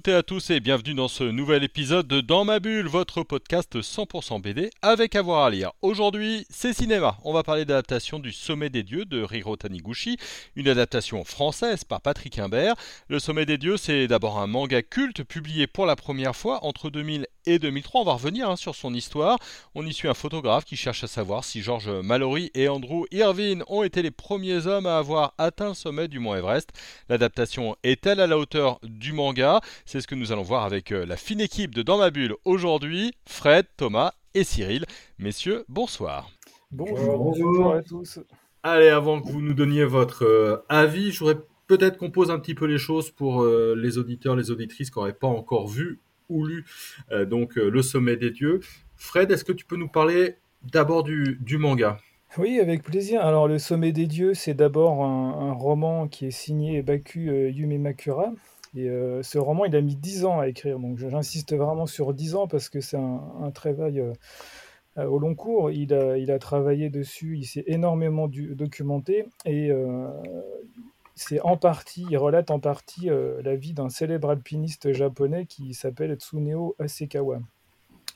Toutes à tous et bienvenue dans ce nouvel épisode de Dans ma bulle, votre podcast 100% BD avec avoir à lire. Aujourd'hui, c'est cinéma. On va parler d'adaptation du Sommet des Dieux de Riro Taniguchi, une adaptation française par Patrick Imbert. Le Sommet des Dieux, c'est d'abord un manga culte publié pour la première fois entre 2000 et 2003. On va revenir hein, sur son histoire. On y suit un photographe qui cherche à savoir si George Mallory et Andrew Irvine ont été les premiers hommes à avoir atteint le sommet du mont Everest. L'adaptation est-elle à la hauteur du manga? C'est ce que nous allons voir avec euh, la fine équipe de Dans ma bulle aujourd'hui, Fred, Thomas et Cyril. Messieurs, bonsoir. Bonjour, bonjour à tous. Allez, avant que vous nous donniez votre euh, avis, je voudrais peut-être qu'on pose un petit peu les choses pour euh, les auditeurs, les auditrices qui n'auraient pas encore vu ou lu euh, donc euh, Le Sommet des Dieux. Fred, est-ce que tu peux nous parler d'abord du, manga? Oui, avec plaisir. Alors, Le Sommet des Dieux, c'est d'abord un, roman qui est signé Baku euh, Yume Makura. Et euh, ce roman, il a mis 10 ans à écrire. Donc, j'insiste vraiment sur 10 ans parce que c'est un, travail au long cours. Il a, il a travaillé dessus, il s'est énormément documenté et c'est en partie, il relate en partie euh, la vie d'un célèbre alpiniste japonais qui s'appelle Tsuneo Asekawa.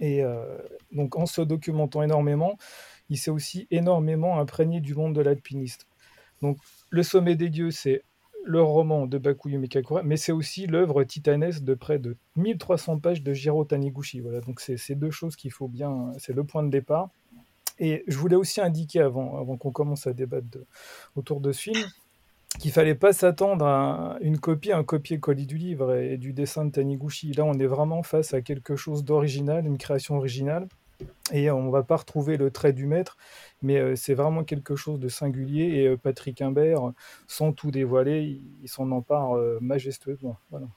Et euh, donc en se documentant énormément, il s'est aussi énormément imprégné du monde de l'alpiniste. Donc Le Sommet des Dieux, c'est le roman de Bakuyu Mikakura, mais c'est aussi l'œuvre titanesque de près de 1300 pages de Jiro Taniguchi. Voilà, donc c'est ces deux choses qu'il faut bien, c'est le point de départ. Et je voulais aussi indiquer avant, avant qu'on commence à débattre autour de ce film, qu'il fallait pas s'attendre à une copie, un copier-coller du livre et, du dessin de Taniguchi. Là, on est vraiment face à quelque chose d'original, une création originale. Et on va pas retrouver le trait du maître, mais euh, c'est vraiment quelque chose de singulier. Et euh, Patrick Imbert, sans tout dévoiler, il, s'en empare euh, majestueusement. Voilà.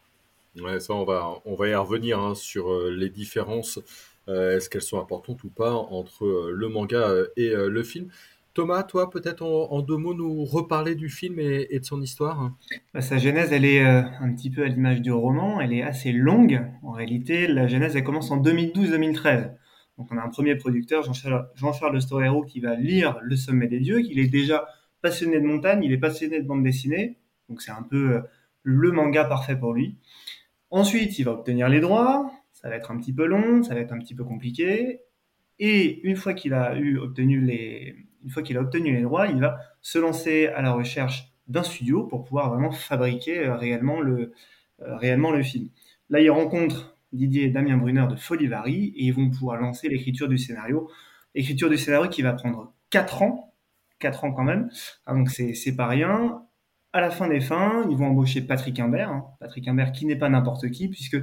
Ouais, ça, on va, on va y revenir hein, sur euh, les différences. Euh, est-ce qu'elles sont importantes ou pas entre euh, le manga et le film Thomas, toi, peut-être en, deux mots, nous reparler du film et, et de son histoire bah, Sa genèse, elle est euh, un petit peu à l'image du roman. Elle est assez longue. En réalité, la genèse, elle commence en 2012-2013. Donc, on a un premier producteur, Jean-Charles Jean Storero, qui va lire Le Sommet des Dieux, qu'il est déjà passionné de montagne, il est passionné de bande dessinée. Donc, c'est un peu euh, le manga parfait pour lui. Ensuite, il va obtenir les droits. Ça va être un petit peu long, ça va être un petit peu compliqué. Et une fois qu'il a eu obtenu les, une fois qu'il a obtenu les droits, il va se lancer à la recherche d'un studio pour pouvoir vraiment fabriquer euh, réellement le, euh, réellement le film. Là, il rencontre Didier et Damien Brunner de Folivari et ils vont pouvoir lancer l'écriture du scénario. L'écriture du scénario qui va prendre 4 ans, 4 ans quand même, ah, donc c'est pas rien. À la fin des fins, ils vont embaucher Patrick Imbert, hein. Patrick Imbert qui n'est pas n'importe qui, puisque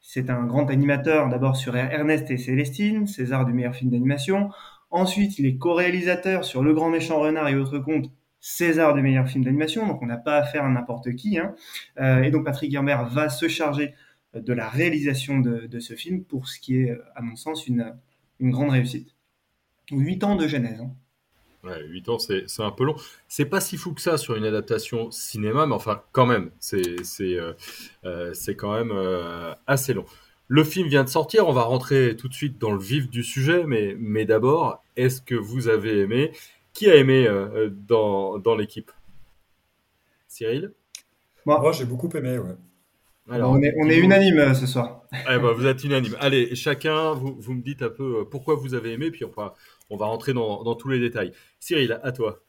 c'est un grand animateur d'abord sur Ernest et Célestine, César du meilleur film d'animation. Ensuite, il est co-réalisateur sur Le Grand Méchant Renard et autres contes, César du meilleur film d'animation, donc on n'a pas affaire à n'importe qui. Hein. Euh, et donc Patrick Imbert va se charger de la réalisation de, ce film pour ce qui est, à mon sens, une, une grande réussite. Huit ans de genèse. Hein. Ouais, 8 ans, c'est un peu long. C'est pas si fou que ça sur une adaptation cinéma, mais enfin, quand même, c'est euh, euh, quand même euh, assez long. Le film vient de sortir, on va rentrer tout de suite dans le vif du sujet, mais, mais d'abord, est-ce que vous avez aimé Qui a aimé euh, dans, dans l'équipe? Cyril? Moi, Moi j'ai beaucoup aimé, ouais. Alors, on est, on est unanime ce soir. Eh ben, vous êtes unanime. Allez, chacun, vous, vous me dites un peu pourquoi vous avez aimé, puis on va, on va rentrer dans, tous les détails. Cyril, à toi.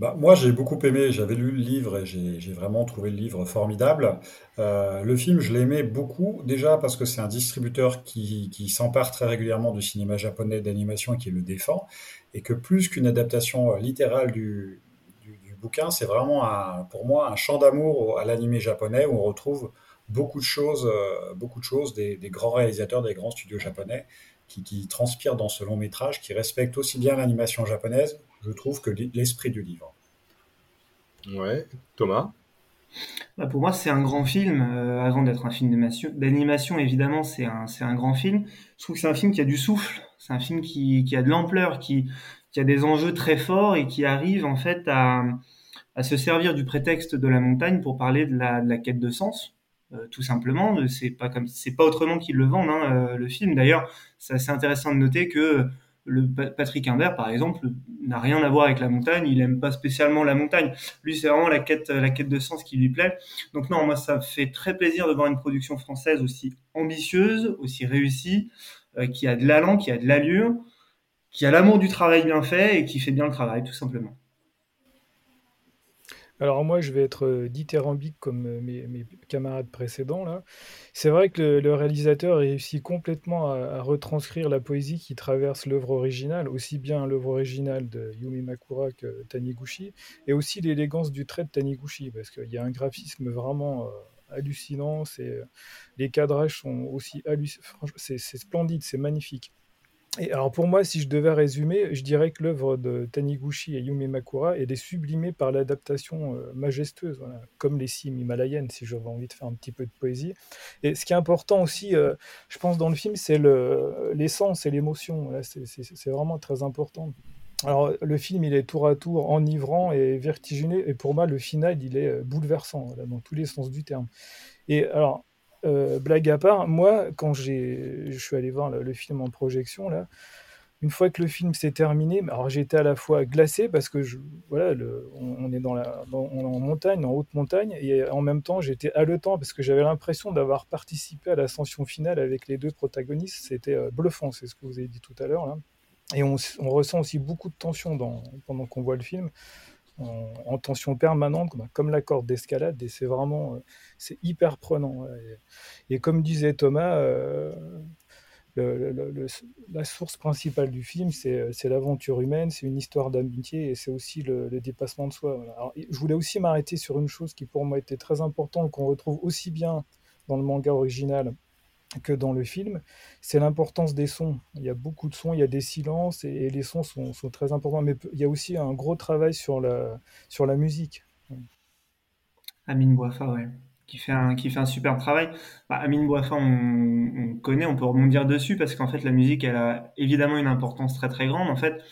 Bah, moi, j'ai beaucoup aimé. J'avais lu le livre et j'ai vraiment trouvé le livre formidable. Euh, le film, je l'aimais beaucoup. Déjà parce que c'est un distributeur qui, s'empare très régulièrement du cinéma japonais d'animation et qui le défend. Et que plus qu'une adaptation littérale du, bouquin, c'est vraiment pour moi un chant d'amour à l'animé japonais où on retrouve beaucoup de choses, euh, beaucoup de choses des, grands réalisateurs, des grands studios japonais qui, qui transpirent dans ce long métrage, qui respectent aussi bien l'animation japonaise, je trouve, que l'esprit du livre. Ouais, Thomas? Bah pour moi, c'est un grand film. Euh, avant d'être un film d'animation, évidemment, c'est un, un grand film. Je trouve que c'est un film qui a du souffle. C'est un film qui, qui a de l'ampleur, qui, qui a des enjeux très forts et qui arrive en fait à, à se servir du prétexte de la montagne pour parler de la, de la quête de sens, tout simplement. C'est pas comme, c'est pas autrement qu'ils le vendent hein, euh, le film. D'ailleurs, c'est assez intéressant de noter que le Patrick Imbert, par exemple, n'a rien à voir avec la montagne. Il aime pas spécialement la montagne. Lui, c'est vraiment la quête, la quête de sens qui lui plaît. Donc non, moi, ça fait très plaisir de voir une production française aussi ambitieuse, aussi réussie, euh, qui a de l'allant, qui a de l'allure, qui a l'amour du travail bien fait et qui fait bien le travail, tout simplement. Alors moi, je vais être euh, dithyrambique comme euh, mes, camarades précédents là. C'est vrai que le, réalisateur réussit complètement à, retranscrire la poésie qui traverse l'œuvre originale, aussi bien l'œuvre originale de Yumi Makura que Taniguchi, et aussi l'élégance du trait de Taniguchi, parce qu'il y a un graphisme vraiment euh, hallucinant. Les cadrages sont aussi hallucinants. C'est splendide, c'est magnifique. Alors pour moi, si je devais résumer, je dirais que l'œuvre de Taniguchi et Yumi Makura est sublimée par l'adaptation euh, majestueuse, comme les cimes himalayennes, si j'avais envie de faire un petit peu de poésie. Et ce qui est important aussi, euh, je pense, dans le film, c'est l'essence et l'émotion. C'est vraiment très important. Alors le film, il est tour à tour enivrant et vertigineux, et pour moi, le final, il est euh, bouleversant, dans tous les sens du terme. Et alors, euh, blague à part, moi, quand je suis allé voir le, film en projection, là, une fois que le film s'est terminé, alors j'étais à la fois glacé parce que je, voilà, on, est dans la, en montagne, en haute montagne, et en même temps j'étais haletant parce que j'avais l'impression d'avoir participé à l'ascension finale avec les deux protagonistes. C'était euh, bluffant, c'est ce que vous avez dit tout à l'heure là. Et on, ressent aussi beaucoup de tension pendant qu'on voit le film en, tension permanente, comme la corde d'escalade, et c'est vraiment, euh, c'est hyper prenant. Et, comme disait Thomas, euh, la source principale du film, c'est l'aventure humaine, c'est une histoire d'amitié et c'est aussi le, dépassement de soi. je voulais aussi m'arrêter sur une chose qui pour moi était très importante, qu'on retrouve aussi bien dans le manga original que dans le film, c'est l'importance des sons. Il y a beaucoup de sons, il y a des silences et, les sons sont, très importants. Mais il y a aussi un gros travail sur la, sur la musique. Amine Boifa, ouais. Qui fait, un, qui fait un super travail. Bah, Amine Boifa, on, connaît, on peut rebondir dessus parce qu'en fait, la musique, elle a évidemment une importance très très grande. En fait,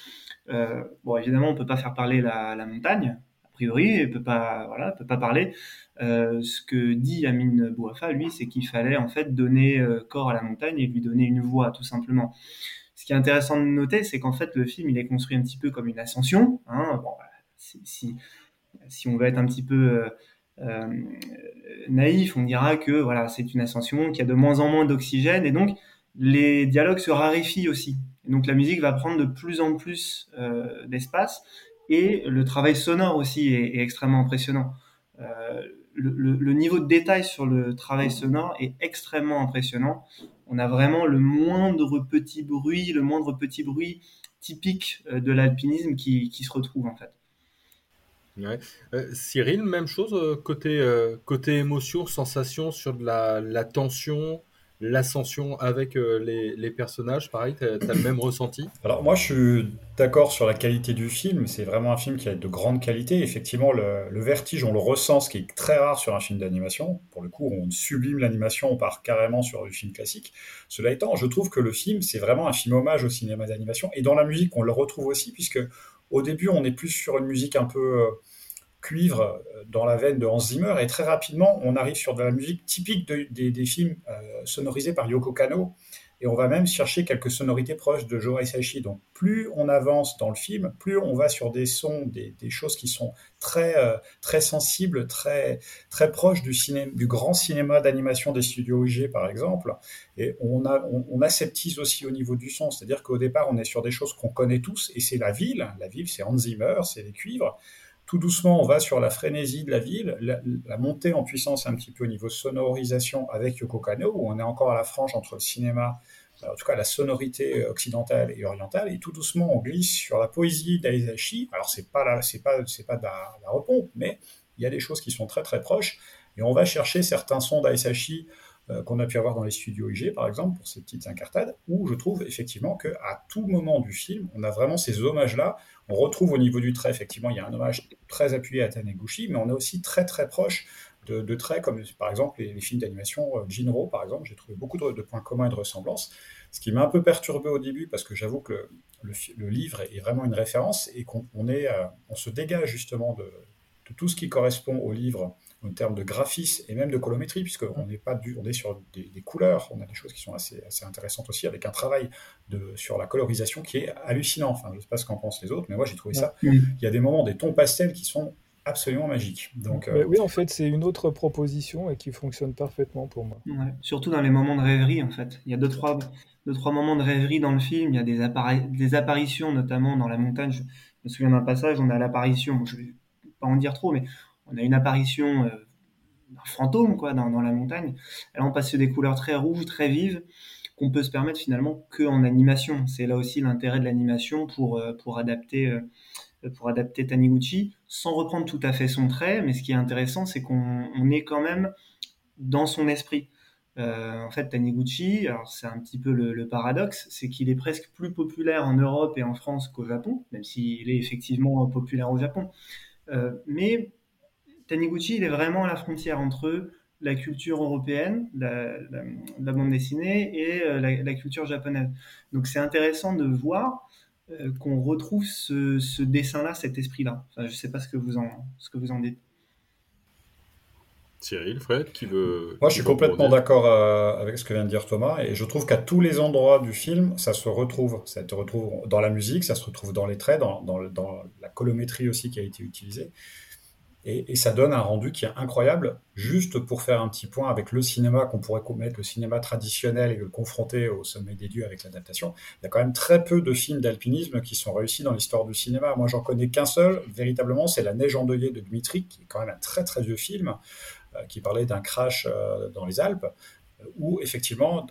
euh, bon, évidemment, on peut pas faire parler la, la montagne, et peut voilà, peut pas parler. Euh, ce que dit Amine Bouafa, lui, c'est qu'il fallait en fait donner euh, corps à la montagne et lui donner une voix, tout simplement. Ce qui est intéressant de noter, c'est qu'en fait, le film, il est construit un petit peu comme une ascension. Hein. Si, si, on veut être un petit peu euh, naïf, on dira que voilà, c'est une ascension, qu'il y a de moins en moins d'oxygène, et donc les dialogues se raréfient aussi. Et donc la musique va prendre de plus en plus d'espace, et le travail sonore aussi est, extrêmement impressionnant. Euh, le, niveau de détail sur le travail sonore est extrêmement impressionnant. On a vraiment le moindre petit bruit, le moindre petit bruit typique euh, de l'alpinisme qui, se retrouve en fait. Euh, Cyril, même chose côté, côté émotion, sensation sur de la, la tension, l'ascension avec euh, les, personnages, pareil, tu as, le même ressenti? Alors moi je suis d'accord sur la qualité du film, c'est vraiment un film qui a de grande qualité, effectivement le, vertige on le ressent, ce qui est très rare sur un film d'animation, pour le coup on sublime l'animation, on part carrément sur du film classique. Cela étant, je trouve que le film c'est vraiment un film hommage au cinéma d'animation, et dans la musique on le retrouve aussi, puisque au début on est plus sur une musique un peu... Euh, cuivre euh, dans la veine de Hans Zimmer et très rapidement on arrive sur de la musique typique des, films euh, sonorisés par Yoko Kano et on va même chercher quelques sonorités proches de Joe Hisaishi. Donc plus on avance dans le film, plus on va sur des sons, des, choses qui sont très euh, très sensibles, très très proches du cinéma, du grand cinéma d'animation des studios IG par exemple. Et on a on, aseptise aussi au niveau du son, c'est-à-dire qu'au départ on est sur des choses qu'on connaît tous et c'est la ville. La ville c'est Hans Zimmer, c'est les cuivres tout doucement, on va sur la frénésie de la ville, la, montée en puissance un petit peu au niveau sonorisation avec Yoko Kano, où on est encore à la frange entre le cinéma, euh, en tout cas la sonorité occidentale et orientale, et tout doucement, on glisse sur la poésie d'Aizashi. Alors, c'est pas c'est pas, c'est pas de la, repompe, mais il y a des choses qui sont très très proches, et on va chercher certains sons d'Aizashi euh, qu'on a pu avoir dans les studios IG, par exemple, pour ces petites incartades, où je trouve effectivement qu'à tout moment du film, on a vraiment ces hommages-là. On retrouve au niveau du trait, effectivement, il y a un hommage très appuyé à Taniguchi, mais on est aussi très très proche de, traits comme par exemple les, films d'animation euh, Jinro, par exemple. J'ai trouvé beaucoup de, points communs et de ressemblances, ce qui m'a un peu perturbé au début parce que j'avoue que le, livre est vraiment une référence et qu'on euh, se dégage justement de, tout ce qui correspond au livre en termes de graphisme et même de colométrie, puisqu'on n'est pas du, on est sur des, couleurs, on a des choses qui sont assez, assez intéressantes aussi, avec un travail de, sur la colorisation qui est hallucinant. Enfin, je ne sais pas ce qu'en pensent les autres, mais moi j'ai trouvé ça. Il y a des moments, des tons pastels qui sont absolument magiques. Donc, euh, oui, en fait, c'est une autre proposition et qui fonctionne parfaitement pour moi. surtout dans les moments de rêverie, en fait. Il y a deux trois, deux, trois moments de rêverie dans le film. Il y a des, des apparitions, notamment dans la montagne. Je me souviens d'un passage, on a l'apparition, je ne vais pas en dire trop, mais on a une apparition euh, d'un fantôme quoi, dans, la montagne. Alors on passe sur des couleurs très rouges, très vives, qu'on peut se permettre finalement que en animation. C'est là aussi l'intérêt de l'animation pour, euh, pour adapter euh, pour adapter Taniguchi, sans reprendre tout à fait son trait, mais ce qui est intéressant, c'est qu'on est quand même dans son esprit. en fait, Taniguchi, c'est un petit peu le, paradoxe, c'est qu'il est presque plus populaire en Europe et en France qu'au Japon, même s'il est effectivement populaire au Japon. mais Taniguchi, il est vraiment à la frontière entre la culture européenne, la, bande dessinée, et euh, la, culture japonaise. Donc c'est intéressant de voir euh, qu'on retrouve ce, dessin-là, cet esprit-là. je ne sais pas ce que vous en, ce que vous en dites. Cyril, Fred, qui veut... Moi, je suis complètement d'accord euh, avec ce que vient de dire Thomas, et je trouve qu'à tous les endroits du film, ça se retrouve. Ça se retrouve dans la musique, ça se retrouve dans les traits, dans, dans la colométrie aussi qui a été utilisée. Et, ça donne un rendu qui est incroyable. Juste pour faire un petit point avec le cinéma, qu'on pourrait mettre le cinéma traditionnel et le confronter au sommet des dieux avec l'adaptation, il y a quand même très peu de films d'alpinisme qui sont réussis dans l'histoire du cinéma. Moi, j'en connais qu'un seul, véritablement, c'est La Neige endeuillée de Dmitri, qui est quand même un très très vieux film, euh, qui parlait d'un crash euh, dans les Alpes, où effectivement,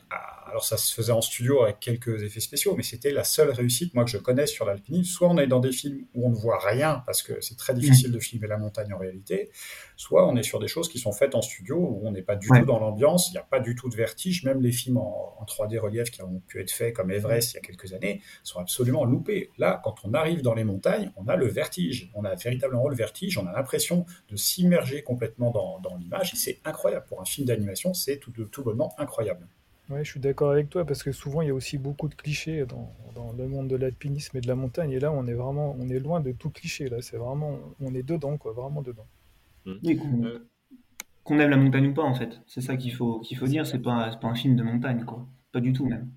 alors ça se faisait en studio avec quelques effets spéciaux, mais c'était la seule réussite, moi, que je connais sur l'alpinisme. Soit on est dans des films où on ne voit rien, parce que c'est très difficile de filmer la montagne en réalité, soit on est sur des choses qui sont faites en studio, où on n'est pas du tout dans l'ambiance, il n'y a pas du tout de vertige, même les films en, 3D relief qui ont pu être faits, comme Everest il y a quelques années, sont absolument loupés. Là, quand on arrive dans les montagnes, on a le vertige, on a véritablement le vertige, on a l'impression de s'immerger complètement dans, l'image, et c'est incroyable. Pour un film d'animation, c'est tout, tout bonnement incroyable. Ouais, je suis d'accord avec toi parce que souvent il y a aussi beaucoup de clichés dans, dans le monde de l'alpinisme et de la montagne et là on est vraiment on est loin de tout cliché là c'est vraiment on est dedans quoi vraiment dedans. Mmh. Euh. qu'on aime la montagne ou pas en fait c'est ça qu'il faut qu'il faut dire c'est pas pas un film de montagne quoi pas du tout même.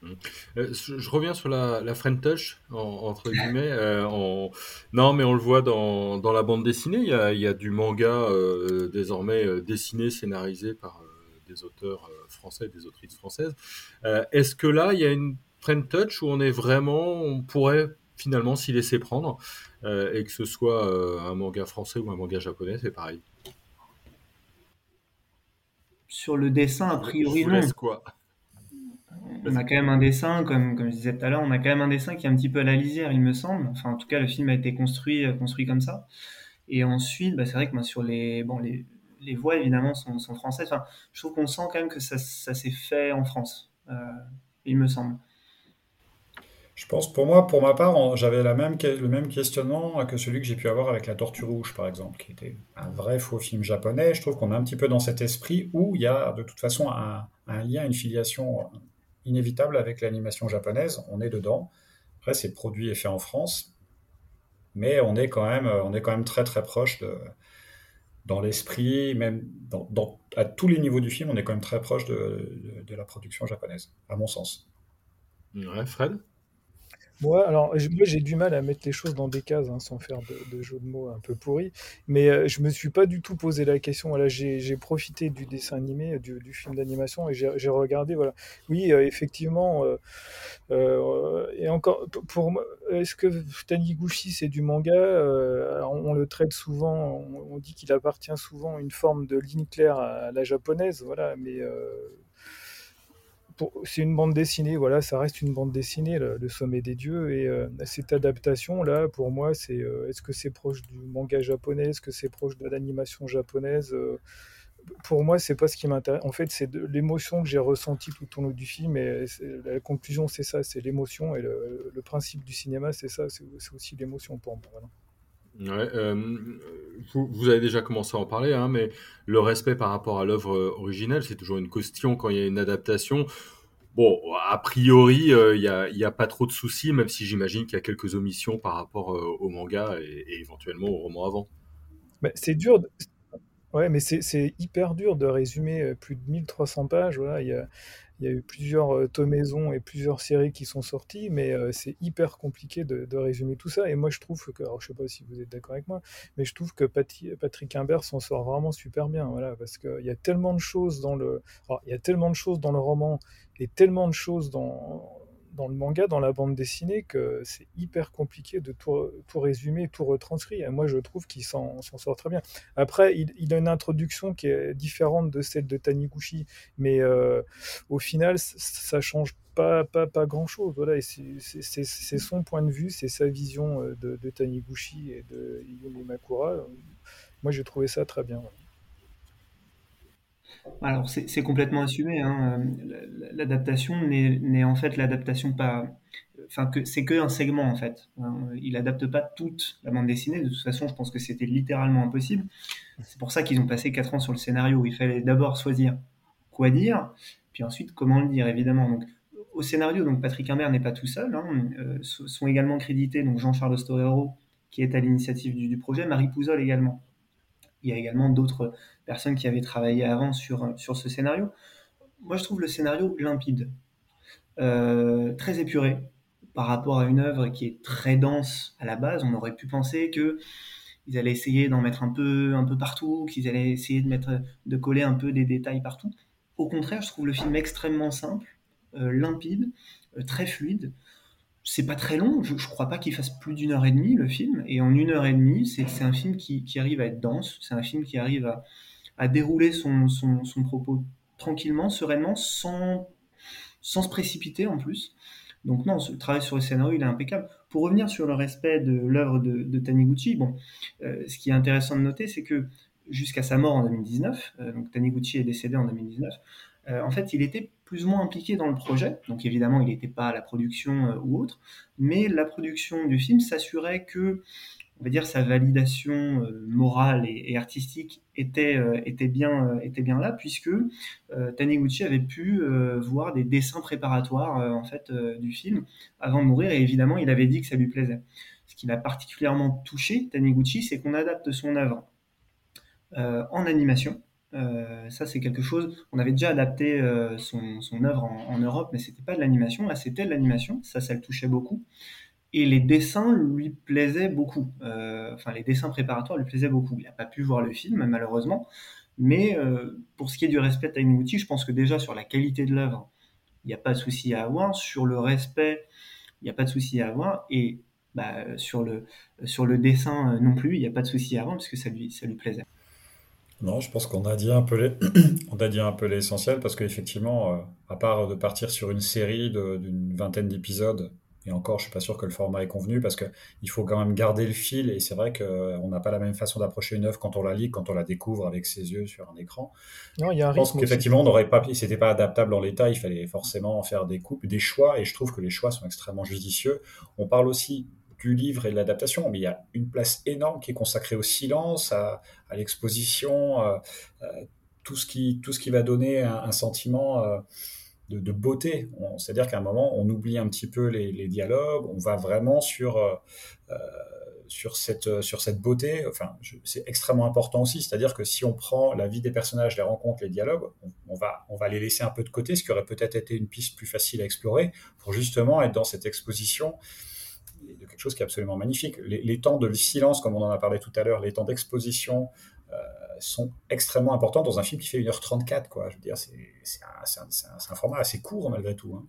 Mmh. Euh, je reviens sur la, la friend touch, entre guillemets. Euh, non, mais on le voit dans, dans la bande dessinée. Il y a, il y a du manga désormais dessiné, scénarisé par des auteurs euh, français, des autrices françaises. Euh, est-ce que là, il y a une friend touch où on est vraiment, on pourrait finalement s'y laisser prendre, euh, et que ce soit un manga français ou un manga japonais, c'est pareil? Sur le dessin, a priori, non. quoi? On a quand même un dessin, comme, comme je disais tout à l'heure, on a quand même un dessin qui est un petit peu à la lisière, il me semble. Enfin, en tout cas, le film a été construit, construit comme ça. Et ensuite, bah, c'est vrai que moi, sur les, bon, les, les voix évidemment sont, sont françaises. Enfin, je trouve qu'on sent quand même que ça, ça s'est fait en France, euh, il me semble. Je pense, pour moi, pour ma part, j'avais même, le même questionnement que celui que j'ai pu avoir avec La Tortue Rouge, par exemple, qui était un vrai faux film japonais. Je trouve qu'on est un petit peu dans cet esprit où il y a de toute façon un, un lien, une filiation inévitable avec l'animation japonaise. On est dedans. Après, c'est produit et fait en France, mais on est quand même, on est quand même très très proche de, dans l'esprit, même à tous les niveaux du film, on est quand même très proche de, de, la production japonaise, à mon sens. Ouais, Fred? Moi, alors, moi, j'ai du mal à mettre les choses dans des cases, hein, sans faire de, de jeu de mots un peu pourris. Mais euh, je me suis pas du tout posé la question. Voilà, j'ai profité du dessin animé, du, film d'animation, et j'ai regardé. Voilà, oui, euh, effectivement. Euh, et encore, pour moi, est-ce que Taniguchi c'est du manga? On, le traite souvent. On, on dit qu'il appartient souvent à une forme de ligne claire à, la japonaise. Voilà, mais c'est une bande dessinée, voilà, ça reste une bande dessinée, le, sommet des dieux, et euh, cette adaptation là, pour moi, c'est euh, est-ce que c'est proche du manga japonais, est-ce que c'est proche de l'animation japonaise euh, Pour moi, c'est pas ce qui m'intéresse. En fait, c'est l'émotion que j'ai ressentie tout au long du film, et la conclusion, c'est ça, c'est l'émotion, et le, principe du cinéma, c'est ça, c'est aussi l'émotion pour moi. Ouais, vous, avez déjà commencé à en parler, hein, mais le respect par rapport à l'œuvre originelle, c'est toujours une question quand il y a une adaptation. Bon, a priori, il n'y a, pas trop de soucis, même si j'imagine qu'il y a quelques omissions par rapport au manga et, éventuellement au roman avant. C'est dur. de- Ouais, mais c'est hyper dur de résumer euh, plus de 1300 pages. Voilà, il y a, il y a eu plusieurs euh, tomaisons et plusieurs séries qui sont sorties, mais euh, c'est hyper compliqué de, résumer tout ça. Et moi, je trouve que, alors je sais pas si vous êtes d'accord avec moi, mais je trouve que Patrick Imbert s'en sort vraiment super bien. Voilà, parce qu'il y a tellement de choses dans le, alors, il y a tellement de choses dans le roman et tellement de choses dans dans le manga, dans la bande dessinée, que c'est hyper compliqué de tout, résumer, tout retranscrire. Et moi, je trouve qu'il s'en sort très bien. Après, il, a une introduction qui est différente de celle de Taniguchi, mais euh, au final, ça change pas, pas, pas grand-chose. Voilà, c'est son point de vue, c'est sa vision euh, de, de Taniguchi et de Yumi Makura. Moi, j'ai trouvé ça très bien. Alors, c'est complètement assumé, hein. euh, L'adaptation n'est en fait l'adaptation pas. Enfin, que c'est que un segment en fait. hein. Il adapte pas toute la bande dessinée. De toute façon, je pense que c'était littéralement impossible. C'est pour ça qu'ils ont passé 4 ans sur le scénario. Il fallait d'abord choisir quoi dire, puis ensuite comment le dire, évidemment. Donc, au scénario, donc Patrick Imbert n'est pas tout seul. hein. Euh, sont également crédités donc Jean-Charles Storero, qui est à l'initiative du projet, Marie Pouzol également. Il y a également d'autres personnes qui avaient travaillé avant sur, sur ce scénario. Moi, je trouve le scénario limpide, euh, très épuré par rapport à une œuvre qui est très dense à la base. On aurait pu penser que ils allaient essayer d'en mettre un peu, un peu partout, qu'ils allaient essayer de mettre, de coller un peu des détails partout. Au contraire, je trouve le film extrêmement simple, euh, limpide, euh, très fluide. C'est pas très long, je, je crois pas qu'il fasse plus d'une heure et demie le film, et en une heure et demie, c'est un film qui, arrive à être dense, c'est un film qui arrive à, dérouler son propos tranquillement, sereinement, sans, sans se précipiter en plus. Donc non, le travail sur le scénario, il est impeccable. Pour revenir sur le respect de l'œuvre de, de Taniguchi, bon, euh, ce qui est intéressant de noter, c'est que jusqu'à sa mort en 2019, euh, donc Taniguchi est décédé en 2019, euh, en fait, il était plus ou moins impliqué dans le projet. Donc évidemment, il n'était pas à la production euh, ou autre, mais la production du film s'assurait que on va dire sa validation euh, morale et, artistique était, euh, était, bien, était bien là puisque Taniguchi avait pu voir des dessins préparatoires en fait du film avant de mourir et évidemment il avait dit que ça lui plaisait. Ce qui l'a particulièrement touché Taniguchi, c'est qu'on adapte son œuvre en animation. Ça c'est quelque chose. On avait déjà adapté son, son, œuvre en, Europe, mais c'était pas de l'animation. Là c'était de l'animation. Ça, ça le touchait beaucoup et les dessins lui plaisaient beaucoup. Euh, enfin, les dessins préparatoires lui plaisaient beaucoup. Il n'a pas pu voir le film, malheureusement. Mais euh, pour ce qui est du respect de Taniguchi, je pense que déjà sur la qualité de l'œuvre, il n'y a pas de souci à avoir. Sur le respect, il n'y a pas de souci à avoir. Et bah, sur, le, dessin non plus, il n'y a pas de souci à avoir parce que ça lui plaisait. Non, je pense qu'on a dit un peu les... on a dit un peu l'essentiel parce qu'effectivement, euh, à part de partir sur une série d'une vingtaine d'épisodes et encore, je suis pas sûr que le format est convenu parce que il faut quand même garder le fil. Et c'est vrai qu'on n'a pas la même façon d'approcher une œuvre quand on la lit, quand on la découvre avec ses yeux sur un écran. Non, il y a un je pense qu'effectivement, on n'aurait pas, c'était pas adaptable en l'état. Il fallait forcément faire des coupes, des choix. Et je trouve que les choix sont extrêmement judicieux. On parle aussi du livre et de l'adaptation, mais il y a une place énorme qui est consacrée au silence, à, l'exposition, euh, euh, tout ce qui, tout ce qui va donner un, sentiment. Euh, de, beauté. C'est-à-dire qu'à un moment, on oublie un petit peu les, dialogues, on va vraiment sur, euh, sur, cette, sur cette beauté. Enfin, c'est extrêmement important aussi. C'est-à-dire que si on prend la vie des personnages, les rencontres, les dialogues, on, va, on va les laisser un peu de côté, ce qui aurait peut-être été une piste plus facile à explorer, pour justement être dans cette exposition de quelque chose qui est absolument magnifique. Les, temps de silence, comme on en a parlé tout à l'heure, les temps d'exposition, euh, sont extrêmement importants dans un film qui fait 1h34. Quoi. Je veux dire, c'est un, format assez court malgré tout. Hein.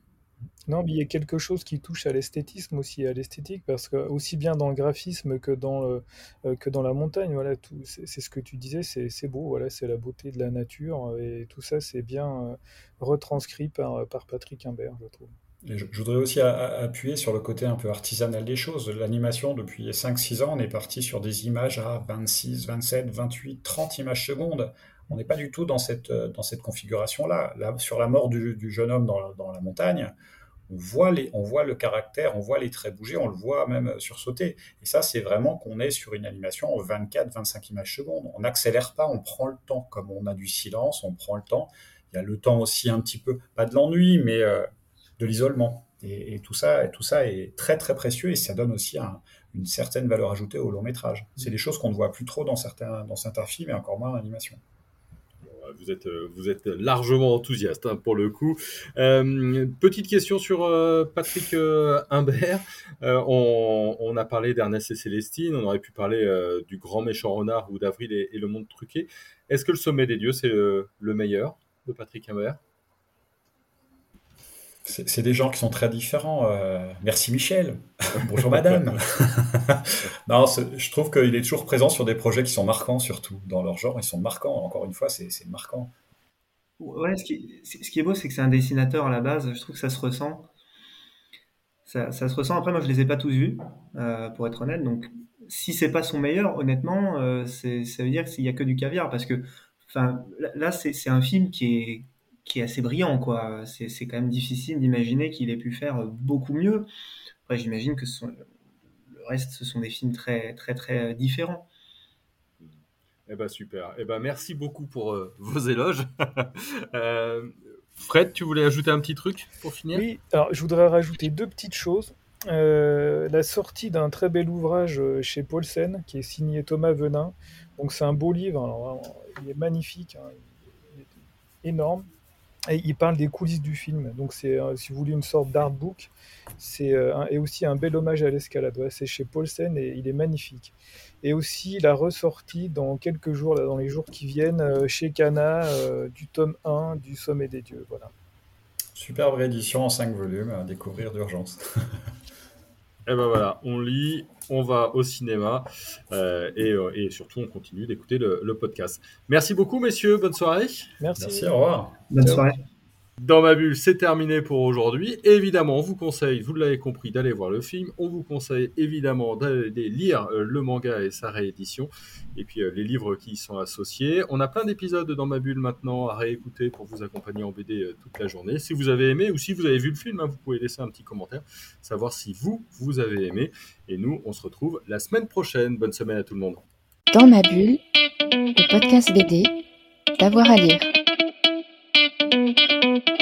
Non, mais il y a quelque chose qui touche à l'esthétisme aussi, à l'esthétique, parce que aussi bien dans le graphisme que dans, euh, la montagne, voilà, c'est ce que tu disais, c'est beau, voilà, c'est la beauté de la nature, et tout ça, c'est bien euh, retranscrit par Patrick Imbert, je trouve. Je, voudrais aussi appuyer sur le côté un peu artisanal des choses. L'animation, depuis 5-6 ans, on est parti sur des images à 26, 27, 28, 30 images secondes. On n'est pas du tout dans cette, dans cette configuration-là. Là, sur la mort du, jeune homme dans la, montagne, on voit, les, on voit le caractère, on voit les traits bouger, on le voit même sursauter. Et ça, c'est vraiment qu'on est sur une animation en 24, 25 images secondes. On n'accélère pas, on prend le temps. Comme on a du silence, on prend le temps. Il y a le temps aussi un petit peu, pas de l'ennui, mais... Euh, de l'isolement. Et, tout ça, et tout ça est très très précieux et ça donne aussi une certaine valeur ajoutée au long métrage. C'est des choses qu'on ne voit plus trop dans certains, dans certains films et encore moins en animation vous êtes, euh, vous êtes largement enthousiaste hein, pour le coup. Euh, petite question sur euh, Patrick Imbert. On, a parlé d'Ernest et Célestine, on aurait pu parler du grand méchant renard ou d'Avril et, le monde truqué. Est-ce que le sommet des dieux, c'est le meilleur de Patrick Imbert? C'est des gens qui sont très différents. Euh, merci Michel. Bonjour madame. non, je trouve qu'il est toujours présent sur des projets qui sont marquants, surtout dans leur genre. Ils sont marquants. Encore une fois, c'est marquant. Ouais, ce qui, ce qui est beau, c'est que c'est un dessinateur à la base. Je trouve que ça se ressent. Ça, se ressent. Après, moi, je les ai pas tous vus, euh, pour être honnête. Donc, si c'est pas son meilleur, honnêtement, euh, ça veut dire qu'il y a que du caviar, parce que, là, c'est un film qui est qui est assez brillant, quoi. C'est quand même difficile d'imaginer qu'il ait pu faire beaucoup mieux. Après, j'imagine que le reste, ce sont des films très, très, très différents. Eh ben super. Eh ben merci beaucoup pour euh, vos éloges. Euh, Fred, tu voulais ajouter un petit truc pour finir? Oui, alors je voudrais rajouter deux petites choses. Euh, la sortie d'un très bel ouvrage chez Paulsen qui est signé Thomas Venin. Donc c'est un beau livre. Alors, il est magnifique, hein. il est énorme. Et il parle des coulisses du film. Donc, c'est, euh, si vous voulez, une sorte d'artbook. C'est euh, et aussi un bel hommage à l'escalade. c'est chez Paulsen et il est magnifique. Et aussi la ressortie dans quelques jours, là, dans les jours qui viennent, euh, chez Cana, du tome 1 du Sommet des Dieux. Voilà. Superbe réédition en 5 volumes à découvrir d'urgence. et ben voilà, on lit, on va au cinéma et, et, surtout on continue d'écouter le, le, podcast. Merci beaucoup messieurs, bonne soirée. Merci. Merci, au revoir. Bonne soirée. Dans ma bulle, c'est terminé pour aujourd'hui. Évidemment, on vous conseille, vous l'avez compris, d'aller voir le film. On vous conseille évidemment d'aller lire euh, le manga et sa réédition, et puis euh, les livres qui y sont associés. On a plein d'épisodes dans ma bulle maintenant à réécouter pour vous accompagner en BD euh, toute la journée. Si vous avez aimé ou si vous avez vu le film, hein, vous pouvez laisser un petit commentaire, savoir si vous, vous avez aimé. Et nous, on se retrouve la semaine prochaine. Bonne semaine à tout le monde. Dans ma bulle, le podcast BD, d'avoir à lire. thank you